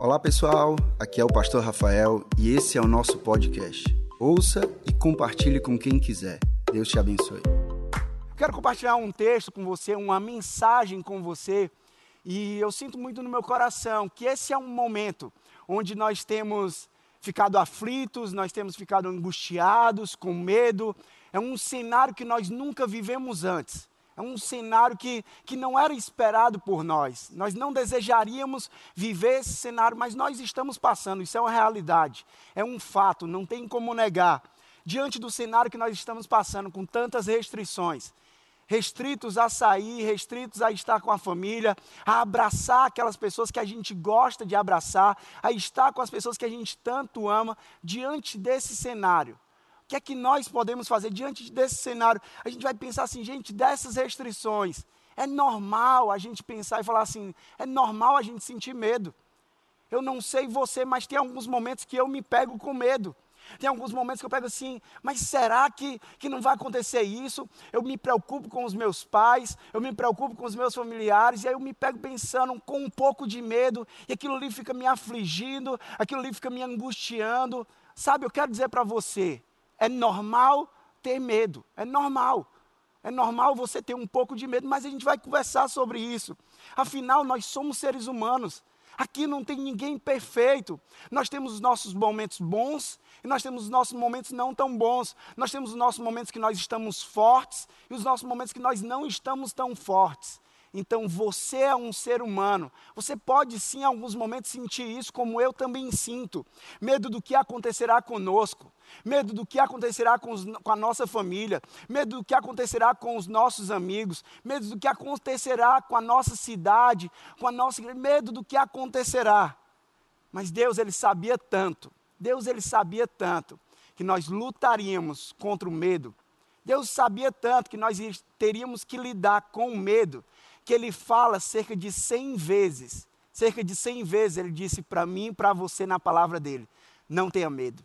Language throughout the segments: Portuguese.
Olá pessoal, aqui é o Pastor Rafael e esse é o nosso podcast. Ouça e compartilhe com quem quiser. Deus te abençoe. Quero compartilhar um texto com você, uma mensagem com você, e eu sinto muito no meu coração que esse é um momento onde nós temos ficado aflitos, nós temos ficado angustiados, com medo. É um cenário que nós nunca vivemos antes. É um cenário que, que não era esperado por nós. Nós não desejaríamos viver esse cenário, mas nós estamos passando. Isso é uma realidade, é um fato, não tem como negar. Diante do cenário que nós estamos passando, com tantas restrições, restritos a sair, restritos a estar com a família, a abraçar aquelas pessoas que a gente gosta de abraçar, a estar com as pessoas que a gente tanto ama, diante desse cenário que é que nós podemos fazer diante desse cenário? A gente vai pensar assim, gente, dessas restrições, é normal a gente pensar e falar assim, é normal a gente sentir medo. Eu não sei você, mas tem alguns momentos que eu me pego com medo. Tem alguns momentos que eu pego assim, mas será que, que não vai acontecer isso? Eu me preocupo com os meus pais, eu me preocupo com os meus familiares, e aí eu me pego pensando com um pouco de medo, e aquilo ali fica me afligindo, aquilo ali fica me angustiando. Sabe, eu quero dizer para você, é normal ter medo, é normal. É normal você ter um pouco de medo, mas a gente vai conversar sobre isso. Afinal, nós somos seres humanos. Aqui não tem ninguém perfeito. Nós temos os nossos momentos bons e nós temos os nossos momentos não tão bons. Nós temos os nossos momentos que nós estamos fortes e os nossos momentos que nós não estamos tão fortes. Então você é um ser humano. Você pode sim, em alguns momentos, sentir isso, como eu também sinto. Medo do que acontecerá conosco, medo do que acontecerá com, os, com, a nossa família, medo do que acontecerá com os nossos amigos, medo do que acontecerá com a nossa cidade, com a nossa igreja, medo do que acontecerá. Mas Deus, Ele sabia tanto, Deus, Ele sabia tanto, que nós lutaríamos contra o medo. Deus sabia tanto que nós teríamos que lidar com o medo que ele fala cerca de 100 vezes. Cerca de 100 vezes ele disse para mim e para você na palavra dele: não tenha medo,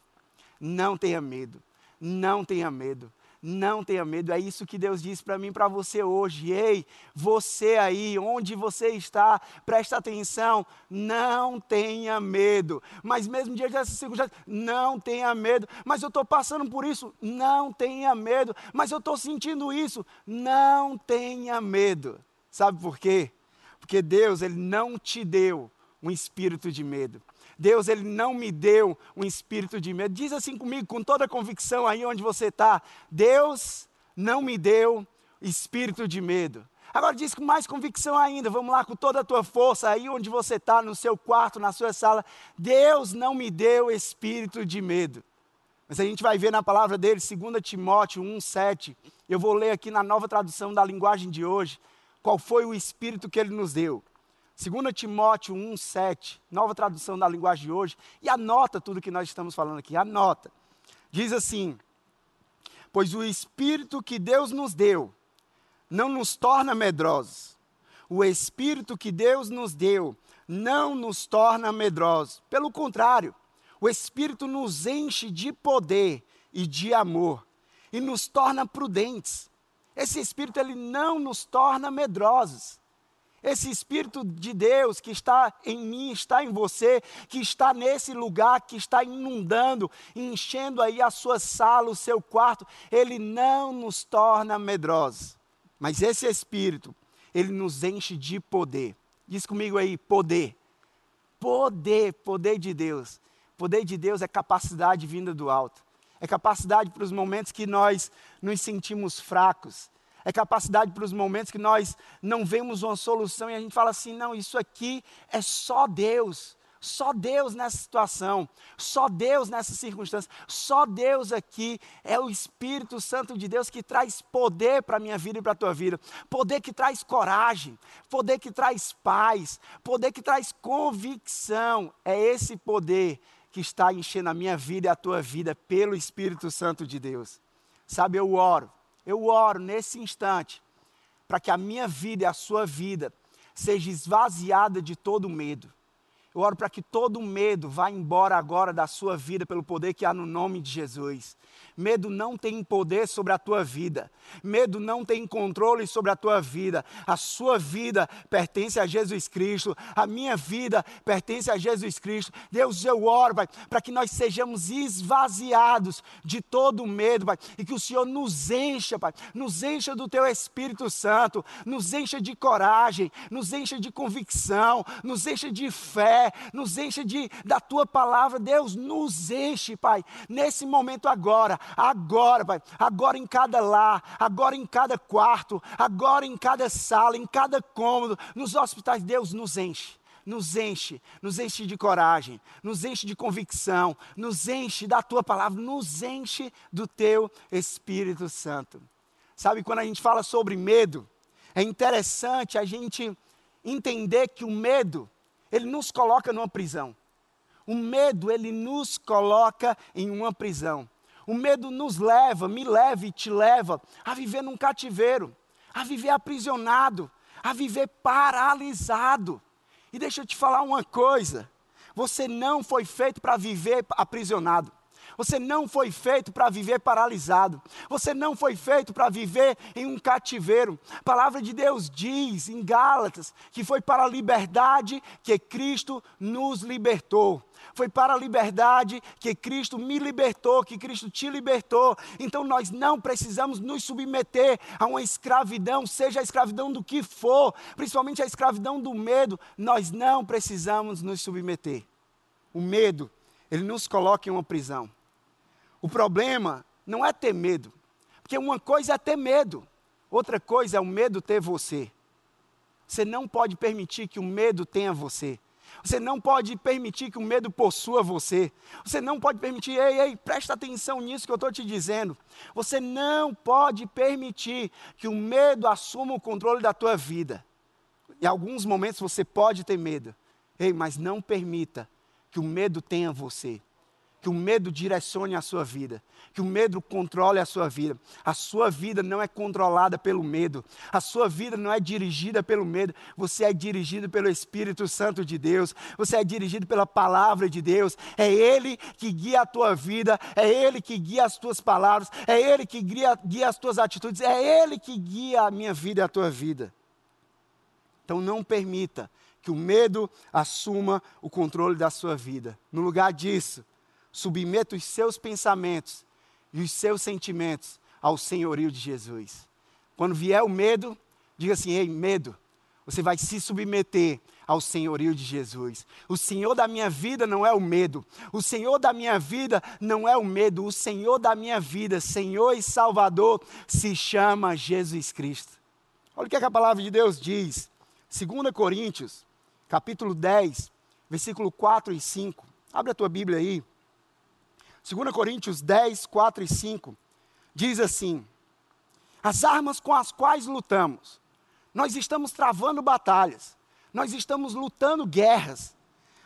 não tenha medo, não tenha medo. Não tenha medo, é isso que Deus diz para mim, para você hoje. Ei, você aí, onde você está, presta atenção, não tenha medo. Mas mesmo diante dessa circunstância, não tenha medo. Mas eu estou passando por isso, não tenha medo. Mas eu estou sentindo isso, não tenha medo. Sabe por quê? Porque Deus, Ele não te deu um espírito de medo. Deus, Ele não me deu um espírito de medo. Diz assim comigo, com toda convicção aí onde você está. Deus não me deu espírito de medo. Agora diz com mais convicção ainda, vamos lá, com toda a tua força, aí onde você está, no seu quarto, na sua sala. Deus não me deu espírito de medo. Mas a gente vai ver na palavra dele, 2 Timóteo 1,7. Eu vou ler aqui na nova tradução da linguagem de hoje qual foi o espírito que ele nos deu. 2 Timóteo 1, 7, nova tradução da linguagem de hoje, e anota tudo que nós estamos falando aqui, anota. Diz assim: Pois o espírito que Deus nos deu não nos torna medrosos. O espírito que Deus nos deu não nos torna medrosos. Pelo contrário, o espírito nos enche de poder e de amor e nos torna prudentes. Esse Espírito ele não nos torna medrosos. Esse Espírito de Deus que está em mim, está em você, que está nesse lugar, que está inundando, enchendo aí a sua sala, o seu quarto, ele não nos torna medrosos. Mas esse Espírito, ele nos enche de poder. Diz comigo aí, poder. Poder, poder de Deus. Poder de Deus é capacidade vinda do alto é capacidade para os momentos que nós nos sentimos fracos, é capacidade para os momentos que nós não vemos uma solução e a gente fala assim: não, isso aqui é só Deus. Só Deus nessa situação, só Deus nessa circunstância, só Deus aqui é o Espírito Santo de Deus que traz poder para a minha vida e para a tua vida, poder que traz coragem, poder que traz paz, poder que traz convicção. É esse poder que está enchendo a minha vida e a tua vida pelo Espírito Santo de Deus. Sabe, eu oro, eu oro nesse instante para que a minha vida e a sua vida seja esvaziada de todo medo. Eu oro para que todo medo vá embora agora da sua vida pelo poder que há no nome de Jesus. Medo não tem poder sobre a tua vida. Medo não tem controle sobre a tua vida. A sua vida pertence a Jesus Cristo. A minha vida pertence a Jesus Cristo. Deus, eu oro, Pai, para que nós sejamos esvaziados de todo medo, Pai, e que o Senhor nos encha, Pai, nos encha do teu Espírito Santo, nos encha de coragem, nos encha de convicção, nos encha de fé, nos encha de da tua palavra. Deus, nos enche, Pai, nesse momento agora agora, Pai, agora em cada lar, agora em cada quarto, agora em cada sala, em cada cômodo, nos hospitais, Deus nos enche nos enche, nos enche de coragem, nos enche de convicção, nos enche da tua palavra, nos enche do teu Espírito Santo. Sabe, quando a gente fala sobre medo, é interessante a gente entender que o medo, ele nos coloca numa prisão. O medo, ele nos coloca em uma prisão. O medo nos leva, me leva e te leva a viver num cativeiro, a viver aprisionado, a viver paralisado. E deixa eu te falar uma coisa: você não foi feito para viver aprisionado. Você não foi feito para viver paralisado. Você não foi feito para viver em um cativeiro. A palavra de Deus diz em Gálatas que foi para a liberdade que Cristo nos libertou. Foi para a liberdade que Cristo me libertou, que Cristo te libertou. Então nós não precisamos nos submeter a uma escravidão, seja a escravidão do que for, principalmente a escravidão do medo. Nós não precisamos nos submeter. O medo, ele nos coloca em uma prisão. O problema não é ter medo, porque uma coisa é ter medo, outra coisa é o medo ter você. Você não pode permitir que o medo tenha você. Você não pode permitir que o medo possua você. Você não pode permitir, ei, ei, presta atenção nisso que eu estou te dizendo. Você não pode permitir que o medo assuma o controle da tua vida. Em alguns momentos você pode ter medo, ei, mas não permita que o medo tenha você que o medo direcione a sua vida, que o medo controle a sua vida. A sua vida não é controlada pelo medo, a sua vida não é dirigida pelo medo, você é dirigido pelo Espírito Santo de Deus, você é dirigido pela palavra de Deus, é Ele que guia a tua vida, é Ele que guia as tuas palavras, é Ele que guia, guia as tuas atitudes, é Ele que guia a minha vida e a tua vida. Então não permita que o medo assuma o controle da sua vida. No lugar disso, submeta os seus pensamentos e os seus sentimentos ao senhorio de Jesus. Quando vier o medo, diga assim: ei, medo, você vai se submeter ao senhorio de Jesus. O Senhor da minha vida não é o medo. O Senhor da minha vida não é o medo. O Senhor da minha vida, Senhor e Salvador, se chama Jesus Cristo. Olha o que, é que a palavra de Deus diz. 2 Coríntios, capítulo 10, versículo 4 e 5. Abre a tua Bíblia aí. 2 Coríntios 10, 4 e 5, diz assim: As armas com as quais lutamos, nós estamos travando batalhas, nós estamos lutando guerras.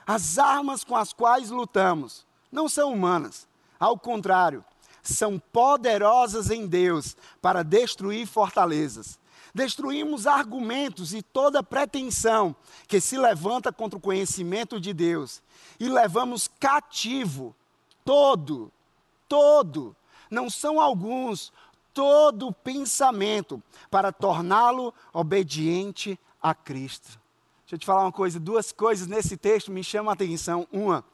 As armas com as quais lutamos não são humanas, ao contrário, são poderosas em Deus para destruir fortalezas. Destruímos argumentos e toda pretensão que se levanta contra o conhecimento de Deus e levamos cativo todo, todo, não são alguns, todo pensamento para torná-lo obediente a Cristo. Deixa eu te falar uma coisa, duas coisas nesse texto me chamam a atenção. Uma,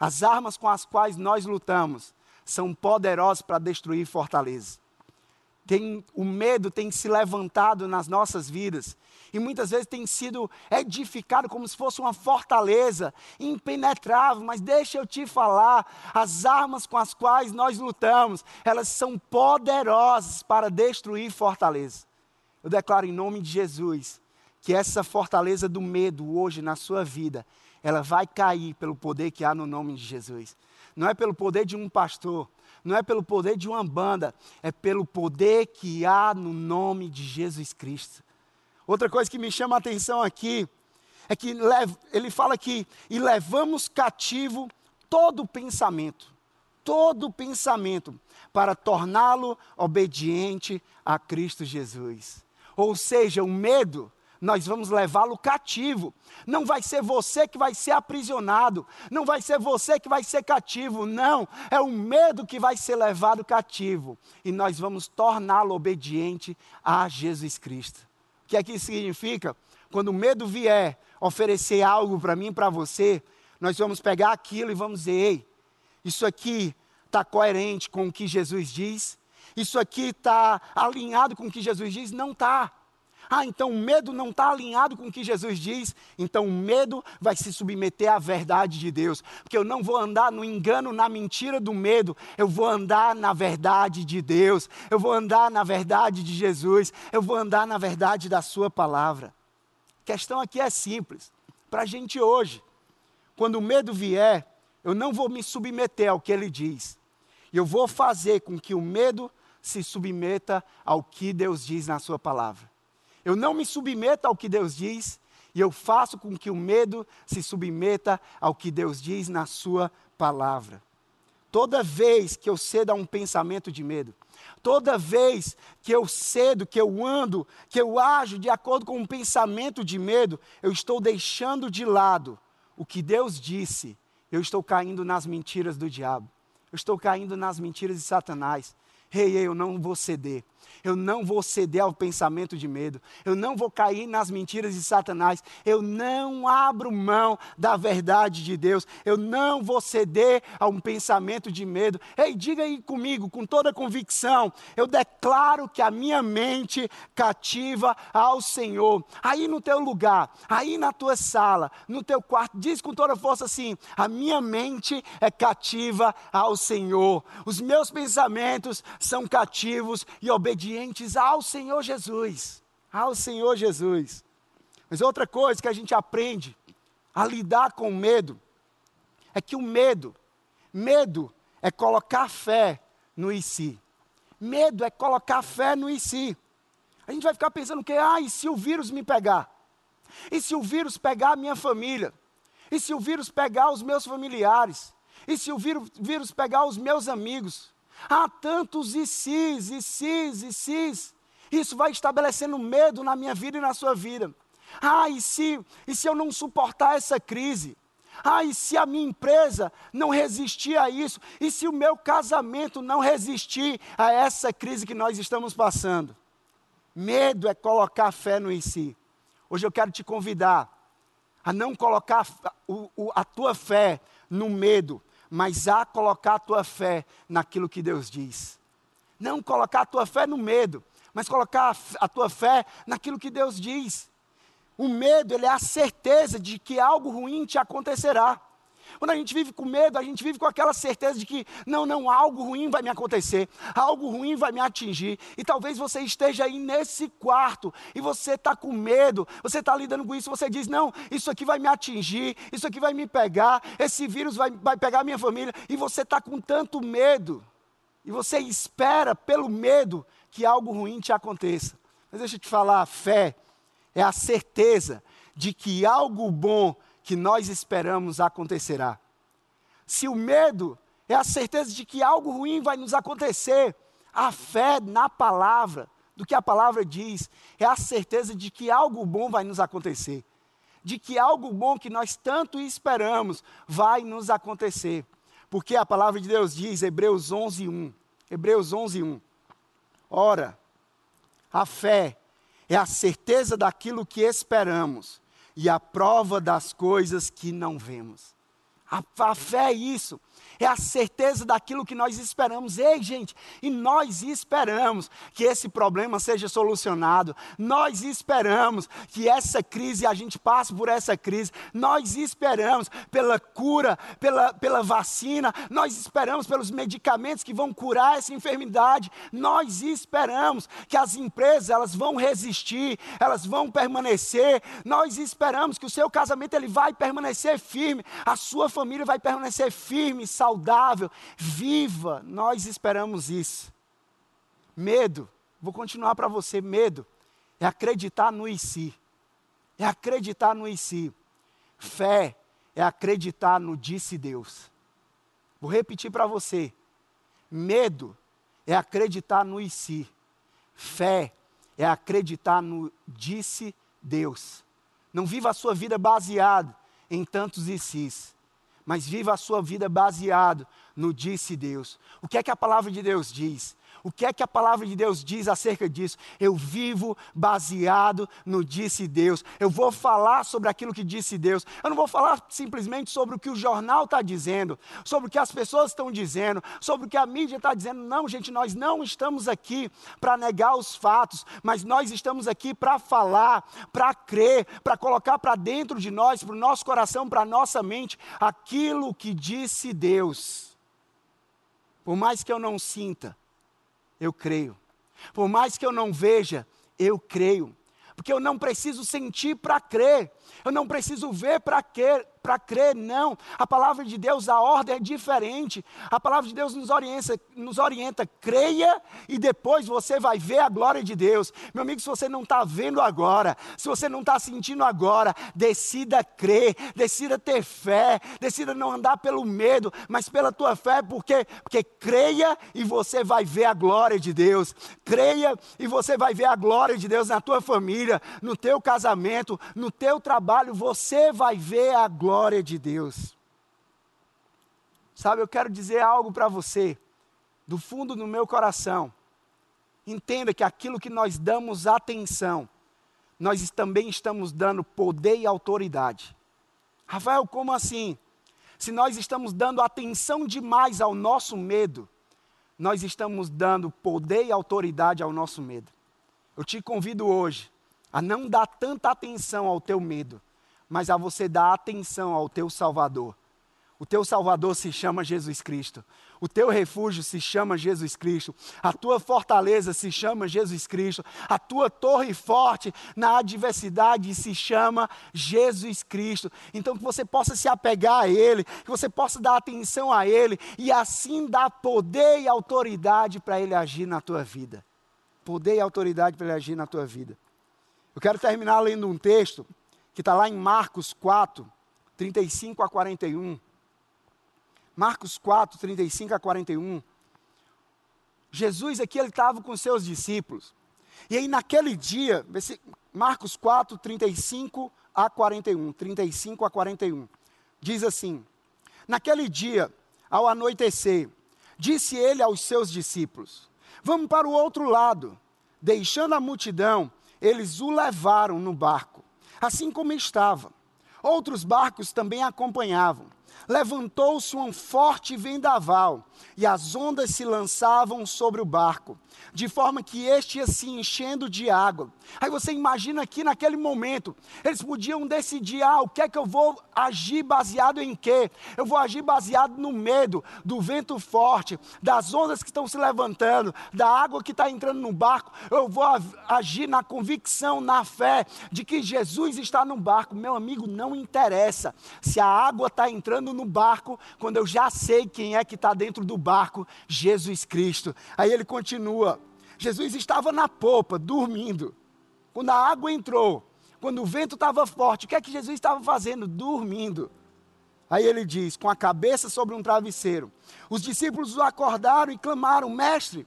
as armas com as quais nós lutamos são poderosas para destruir fortalezas tem, o medo tem se levantado nas nossas vidas e muitas vezes tem sido edificado como se fosse uma fortaleza impenetrável. Mas deixa eu te falar: as armas com as quais nós lutamos, elas são poderosas para destruir fortaleza. Eu declaro em nome de Jesus que essa fortaleza do medo hoje na sua vida, ela vai cair pelo poder que há no nome de Jesus. Não é pelo poder de um pastor, não é pelo poder de uma banda, é pelo poder que há no nome de Jesus Cristo. Outra coisa que me chama a atenção aqui é que ele fala que e levamos cativo todo pensamento, todo pensamento para torná-lo obediente a Cristo Jesus. Ou seja, o medo nós vamos levá-lo cativo. Não vai ser você que vai ser aprisionado, não vai ser você que vai ser cativo, não. É o medo que vai ser levado cativo. E nós vamos torná-lo obediente a Jesus Cristo. Que isso significa? Quando o medo vier oferecer algo para mim e para você, nós vamos pegar aquilo e vamos dizer: ei, isso aqui está coerente com o que Jesus diz? Isso aqui está alinhado com o que Jesus diz? Não está. Ah, então o medo não está alinhado com o que Jesus diz, então o medo vai se submeter à verdade de Deus, porque eu não vou andar no engano, na mentira do medo, eu vou andar na verdade de Deus, eu vou andar na verdade de Jesus, eu vou andar na verdade da Sua palavra. A questão aqui é simples, para a gente hoje, quando o medo vier, eu não vou me submeter ao que ele diz, eu vou fazer com que o medo se submeta ao que Deus diz na Sua palavra. Eu não me submeto ao que Deus diz e eu faço com que o medo se submeta ao que Deus diz na Sua palavra. Toda vez que eu cedo a um pensamento de medo, toda vez que eu cedo, que eu ando, que eu ajo de acordo com um pensamento de medo, eu estou deixando de lado o que Deus disse, eu estou caindo nas mentiras do diabo, eu estou caindo nas mentiras de Satanás. Rei, hey, eu não vou ceder. Eu não vou ceder ao pensamento de medo. Eu não vou cair nas mentiras de Satanás. Eu não abro mão da verdade de Deus. Eu não vou ceder a um pensamento de medo. Ei, diga aí comigo, com toda convicção. Eu declaro que a minha mente cativa ao Senhor. Aí no teu lugar, aí na tua sala, no teu quarto, diz com toda força assim: a minha mente é cativa ao Senhor. Os meus pensamentos são cativos e obedientes obedientes ao Senhor Jesus. Ao Senhor Jesus. Mas outra coisa que a gente aprende a lidar com o medo é que o medo, medo é colocar fé no e si. Medo é colocar fé no e si. A gente vai ficar pensando que, ah, e se o vírus me pegar? E se o vírus pegar a minha família? E se o vírus pegar os meus familiares? E se o vírus pegar os meus amigos? Há tantos e cis, e cis, e cis. Isso vai estabelecendo medo na minha vida e na sua vida. Ah, e se, e se eu não suportar essa crise? Ah, e se a minha empresa não resistir a isso? E se o meu casamento não resistir a essa crise que nós estamos passando? Medo é colocar fé no em si. Hoje eu quero te convidar a não colocar a tua fé no medo, mas a colocar a tua fé naquilo que Deus diz. Não colocar a tua fé no medo, mas colocar a tua fé naquilo que Deus diz. O medo, ele é a certeza de que algo ruim te acontecerá. Quando a gente vive com medo, a gente vive com aquela certeza de que, não, não, algo ruim vai me acontecer, algo ruim vai me atingir. E talvez você esteja aí nesse quarto e você está com medo, você está lidando com isso, você diz, não, isso aqui vai me atingir, isso aqui vai me pegar, esse vírus vai, vai pegar minha família, e você está com tanto medo, e você espera pelo medo que algo ruim te aconteça. Mas deixa eu te falar, a fé é a certeza de que algo bom que nós esperamos acontecerá. Se o medo é a certeza de que algo ruim vai nos acontecer, a fé na palavra, do que a palavra diz, é a certeza de que algo bom vai nos acontecer. De que algo bom que nós tanto esperamos vai nos acontecer. Porque a palavra de Deus diz, Hebreus 11, 1. Hebreus 11, 1. Ora, a fé é a certeza daquilo que esperamos e a prova das coisas que não vemos. A, a, fé é isso é a certeza daquilo que nós esperamos. Ei, gente, e nós esperamos que esse problema seja solucionado. Nós esperamos que essa crise, a gente passe por essa crise. Nós esperamos pela cura, pela, pela vacina. Nós esperamos pelos medicamentos que vão curar essa enfermidade. Nós esperamos que as empresas elas vão resistir, elas vão permanecer. Nós esperamos que o seu casamento ele vai permanecer firme, a sua família vai permanecer firme, saudável viva. Nós esperamos isso. Medo, vou continuar para você: medo é acreditar no e si. É acreditar no e si. Fé é acreditar no disse Deus. Vou repetir para você. Medo é acreditar no e si. Fé é acreditar no disse Deus. Não viva a sua vida baseado em tantos e sis, mas viva a sua vida baseado no disse Deus. O que é que a palavra de Deus diz? O que é que a palavra de Deus diz acerca disso? Eu vivo baseado no disse Deus. Eu vou falar sobre aquilo que disse Deus. Eu não vou falar simplesmente sobre o que o jornal está dizendo, sobre o que as pessoas estão dizendo, sobre o que a mídia está dizendo. Não, gente, nós não estamos aqui para negar os fatos, mas nós estamos aqui para falar, para crer, para colocar para dentro de nós, para o nosso coração, para a nossa mente, aquilo que disse Deus. Por mais que eu não sinta, eu creio. Por mais que eu não veja, eu creio. Porque eu não preciso sentir para crer. Eu não preciso ver para crer, para crer, não. A palavra de Deus, a ordem é diferente. A palavra de Deus nos orienta, nos orienta, creia e depois você vai ver a glória de Deus. Meu amigo, se você não está vendo agora, se você não está sentindo agora, decida crer, decida ter fé, decida não andar pelo medo, mas pela tua fé, porque, porque creia e você vai ver a glória de Deus. Creia e você vai ver a glória de Deus na tua família, no teu casamento, no teu trabalho, você vai ver a glória de Deus. Sabe, eu quero dizer algo para você, do fundo do meu coração. Entenda que aquilo que nós damos atenção, nós também estamos dando poder e autoridade. Rafael, como assim? Se nós estamos dando atenção demais ao nosso medo, nós estamos dando poder e autoridade ao nosso medo. Eu te convido hoje a não dar tanta atenção ao teu medo, mas a você dar atenção ao teu Salvador. O teu Salvador se chama Jesus Cristo. O teu refúgio se chama Jesus Cristo. A tua fortaleza se chama Jesus Cristo. A tua torre forte na adversidade se chama Jesus Cristo. Então que você possa se apegar a Ele, que você possa dar atenção a Ele e assim dar poder e autoridade para Ele agir na tua vida. Poder e autoridade para Ele agir na tua vida. Eu quero terminar lendo um texto que está lá em Marcos 4, 35 a 41. Marcos 4, 35 a 41. Jesus aqui ele estava com seus discípulos. E aí naquele dia, Marcos 4, 35 a 41, 35 a 41, diz assim: Naquele dia, ao anoitecer, disse ele aos seus discípulos: Vamos para o outro lado. Deixando a multidão, eles o levaram no barco assim como estava. Outros barcos também acompanhavam. Levantou-se um forte vendaval e as ondas se lançavam sobre o barco, de forma que este ia se enchendo de água. Aí você imagina aqui naquele momento, eles podiam decidir: ah, o que é que eu vou agir baseado em quê? Eu vou agir baseado no medo, do vento forte, das ondas que estão se levantando, da água que está entrando no barco. Eu vou agir na convicção, na fé de que Jesus está no barco. Meu amigo, não interessa se a água está entrando no barco, quando eu já sei quem é que está dentro do barco, Jesus Cristo. Aí ele continua. Jesus estava na popa, dormindo. Quando a água entrou, quando o vento estava forte, o que é que Jesus estava fazendo? Dormindo. Aí ele diz, com a cabeça sobre um travesseiro. Os discípulos o acordaram e clamaram: Mestre,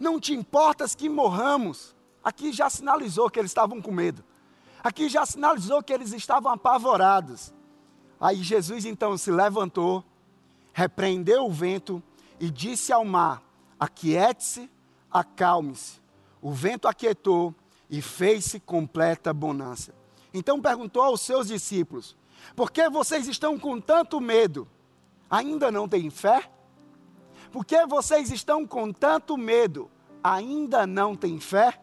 não te importas que morramos? Aqui já sinalizou que eles estavam com medo. Aqui já sinalizou que eles estavam apavorados. Aí Jesus então se levantou, repreendeu o vento e disse ao mar: Aquiete-se, acalme-se. O vento aquietou e fez-se completa bonança. Então perguntou aos seus discípulos: Por que vocês estão com tanto medo? Ainda não têm fé? Por que vocês estão com tanto medo? Ainda não têm fé?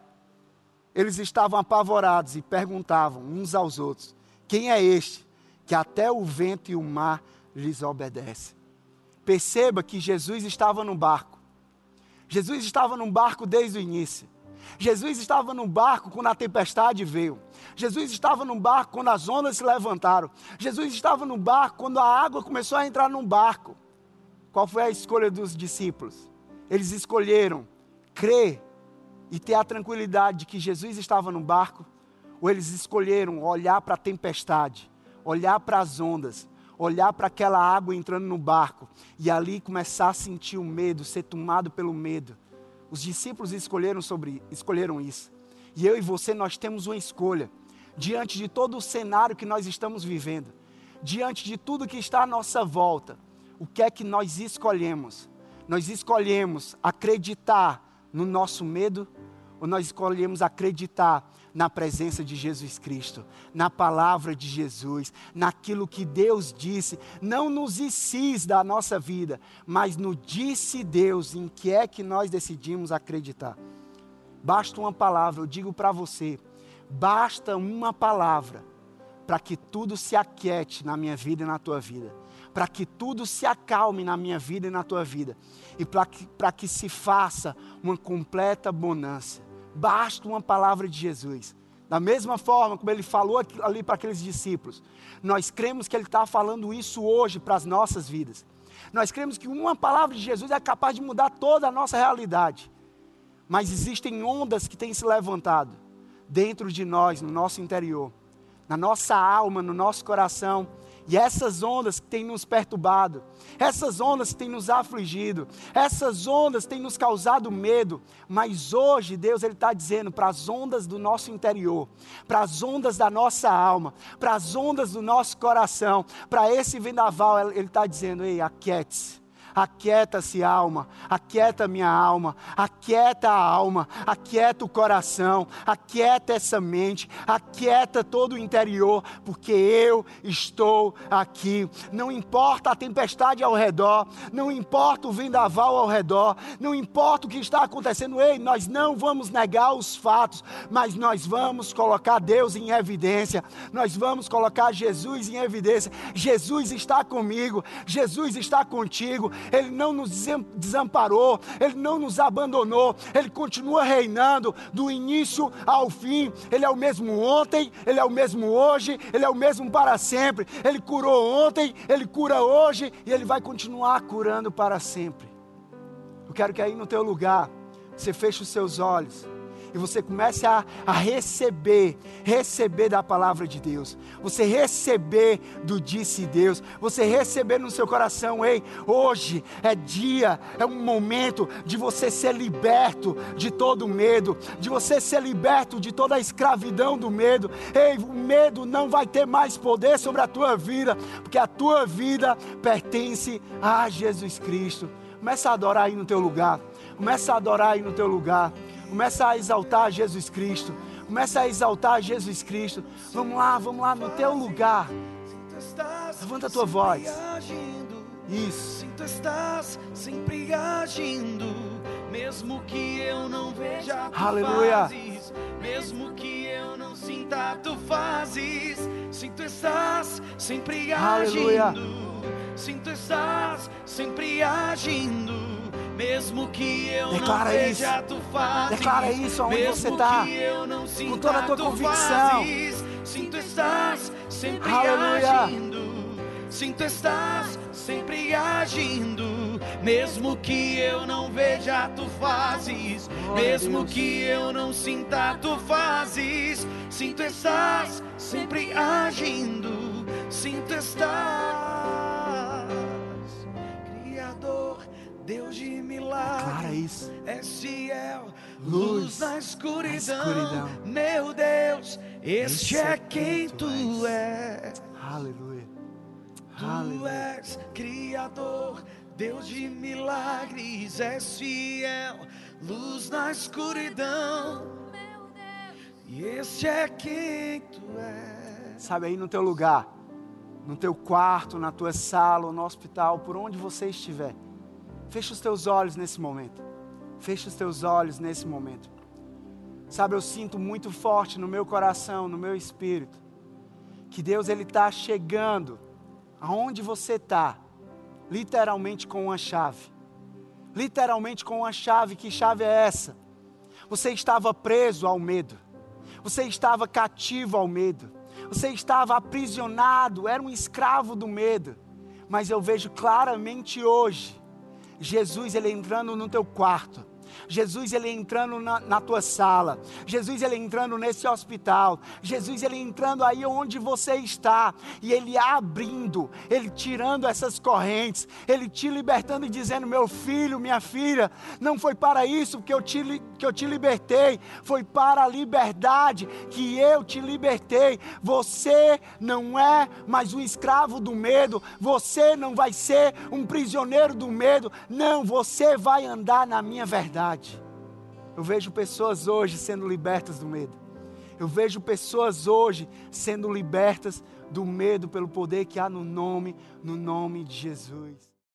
Eles estavam apavorados e perguntavam uns aos outros: Quem é este que até o vento e o mar lhes obedecem? Perceba que Jesus estava no barco. Jesus estava no barco desde o início. Jesus estava no barco quando a tempestade veio. Jesus estava no barco quando as ondas se levantaram. Jesus estava no barco quando a água começou a entrar no barco. Qual foi a escolha dos discípulos? Eles escolheram crer e ter a tranquilidade de que Jesus estava no barco, ou eles escolheram olhar para a tempestade, olhar para as ondas, olhar para aquela água entrando no barco e ali começar a sentir o medo, ser tomado pelo medo os discípulos escolheram sobre escolheram isso. E eu e você nós temos uma escolha diante de todo o cenário que nós estamos vivendo, diante de tudo que está à nossa volta, o que é que nós escolhemos? Nós escolhemos acreditar no nosso medo ou nós escolhemos acreditar na presença de Jesus Cristo, na palavra de Jesus, naquilo que Deus disse, não nos ICs da nossa vida, mas no disse Deus em que é que nós decidimos acreditar. Basta uma palavra, eu digo para você, basta uma palavra para que tudo se aquiete na minha vida e na tua vida, para que tudo se acalme na minha vida e na tua vida, e para que, que se faça uma completa bonança. Basta uma palavra de Jesus. Da mesma forma como ele falou ali para aqueles discípulos, nós cremos que ele está falando isso hoje para as nossas vidas. Nós cremos que uma palavra de Jesus é capaz de mudar toda a nossa realidade. Mas existem ondas que têm se levantado dentro de nós, no nosso interior, na nossa alma, no nosso coração, e essas ondas que têm nos perturbado, essas ondas que têm nos afligido, essas ondas têm nos causado medo, mas hoje Deus ele está dizendo para as ondas do nosso interior, para as ondas da nossa alma, para as ondas do nosso coração, para esse vendaval, Ele está dizendo: ei, aquiete-se Aquieta-se, alma, aquieta minha alma, aquieta a alma, aquieta o coração, aquieta essa mente, aquieta todo o interior, porque eu estou aqui. Não importa a tempestade ao redor, não importa o vendaval ao redor, não importa o que está acontecendo, ei, nós não vamos negar os fatos, mas nós vamos colocar Deus em evidência, nós vamos colocar Jesus em evidência. Jesus está comigo, Jesus está contigo, ele não nos desamparou, Ele não nos abandonou, Ele continua reinando do início ao fim. Ele é o mesmo ontem, Ele é o mesmo hoje, Ele é o mesmo para sempre. Ele curou ontem, Ele cura hoje e Ele vai continuar curando para sempre. Eu quero que aí no teu lugar você feche os seus olhos e você comece a, a receber, receber da palavra de Deus, você receber do disse Deus, você receber no seu coração, ei, hoje é dia, é um momento de você ser liberto de todo medo, de você ser liberto de toda a escravidão do medo, ei, o medo não vai ter mais poder sobre a tua vida, porque a tua vida pertence a Jesus Cristo. Começa a adorar aí no teu lugar. Começa a adorar aí no teu lugar. Começa a exaltar Jesus Cristo. Começa a exaltar Jesus Cristo. Vamos lá, vamos lá no teu lugar. Levanta a tua voz. Isso. Sim, tu estás sempre agindo, mesmo que eu não veja. Aleluia. Fazes, mesmo que eu não sinta, tu fazes. Sim, tu estás sempre Aleluia. agindo. Sim, tu estás sempre agindo. Mesmo que eu Declara não veja, isso. tu fazes. Declara isso aonde Mesmo você tá. não sinta, toda a tua tu convicção. fazes. Sim, tu estás sempre Aleluia. agindo. Sim, tu estás sempre agindo. Mesmo que eu não veja, tu fazes. Mesmo Deus. que eu não sinta, tu fazes. Sim, tu estás sempre agindo. Sim, tu estás. Deus de milagres. És fiel, Luz luz na escuridão. escuridão. Meu Deus, este é quem tu és. Aleluia. Tu Aleluia. és Criador, Deus de milagres, és fiel, luz na escuridão. E este é quem tu és. Sabe aí no teu lugar, no teu quarto, na tua sala, ou no hospital, por onde você estiver. Fecha os teus olhos nesse momento. Fecha os teus olhos nesse momento. Sabe, eu sinto muito forte no meu coração, no meu espírito, que Deus ele está chegando aonde você está, literalmente com uma chave. Literalmente com uma chave. Que chave é essa? Você estava preso ao medo. Você estava cativo ao medo. Você estava aprisionado, era um escravo do medo. Mas eu vejo claramente hoje Jesus ele entrando no teu quarto. Jesus ele entrando na, na, tua sala, Jesus ele entrando nesse hospital, Jesus ele entrando aí onde você está. E ele abrindo, ele tirando essas correntes, ele te libertando e dizendo: meu filho, minha filha, não foi para isso que eu te, que eu te libertei, foi para a liberdade que eu te libertei. Você não é mais um escravo do medo, você não vai ser um prisioneiro do medo, não, você vai andar na minha verdade. Eu vejo pessoas hoje sendo libertas do medo. Eu vejo pessoas hoje sendo libertas do medo pelo poder que há no nome, no nome de Jesus.